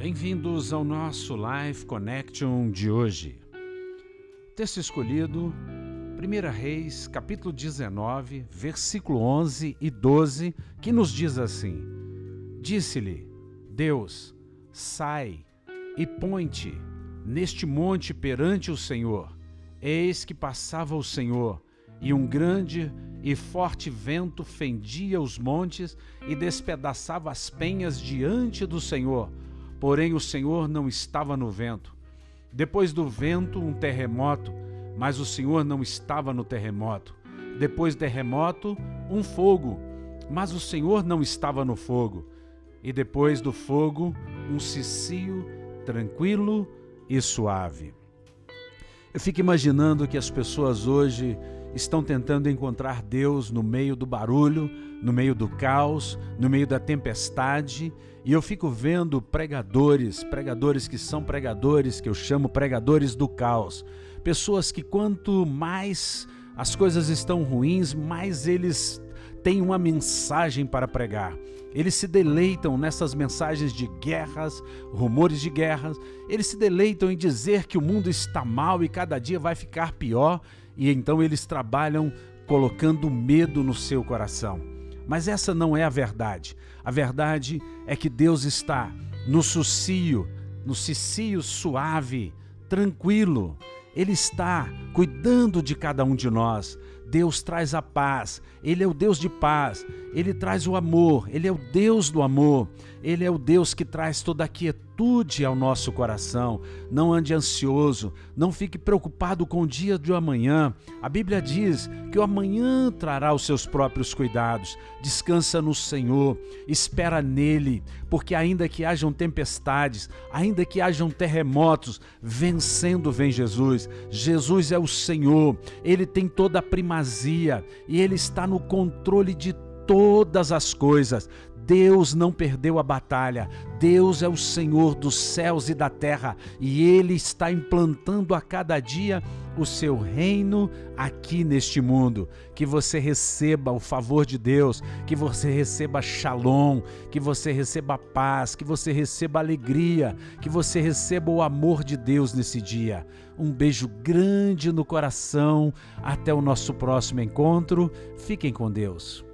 Bem-vindos ao nosso Life Connection de hoje. Texto escolhido, 1 Reis, capítulo 19, versículo 11 e 12, que nos diz assim: Disse-lhe Deus: Sai e põe-te neste monte perante o Senhor. Eis que passava o Senhor, e um grande e forte vento fendia os montes e despedaçava as penhas diante do Senhor Porém, o Senhor não estava no vento. Depois do vento, um terremoto, mas o Senhor não estava no terremoto. Depois do terremoto, um fogo, mas o Senhor não estava no fogo. E depois do fogo, um cicio tranquilo e suave. Eu fico imaginando que as pessoas hoje estão tentando encontrar Deus no meio do barulho, no meio do caos, no meio da tempestade, e eu fico vendo pregadores, pregadores que são pregadores, que eu chamo pregadores do caos, pessoas que quanto mais as coisas estão ruins, mais eles têm uma mensagem para pregar. Eles se deleitam nessas mensagens de guerras, rumores de guerras. Eles se deleitam em dizer que o mundo está mal e cada dia vai ficar pior e então eles trabalham colocando medo no seu coração. Mas essa não é a verdade. A verdade é que Deus está no sucio, no cicio suave, tranquilo. Ele está cuidando de cada um de nós. Deus traz a paz, Ele é o Deus de paz, Ele traz o amor, Ele é o Deus do amor, Ele é o Deus que traz toda a quietude ao nosso coração. Não ande ansioso, não fique preocupado com o dia de amanhã. A Bíblia diz que o amanhã trará os seus próprios cuidados. Descansa no Senhor, espera nele, porque ainda que hajam tempestades, ainda que hajam terremotos, vencendo vem Jesus. Jesus é o Senhor, Ele tem toda a primazia e Ele está no controle de todas as coisas. Deus não perdeu a batalha. Deus é o Senhor dos céus e da terra e Ele está implantando a cada dia o seu reino aqui neste mundo. Que você receba o favor de Deus, que você receba shalom, que você receba paz, que você receba alegria, que você receba o amor de Deus nesse dia. Um beijo grande no coração. Até o nosso próximo encontro. Fiquem com Deus.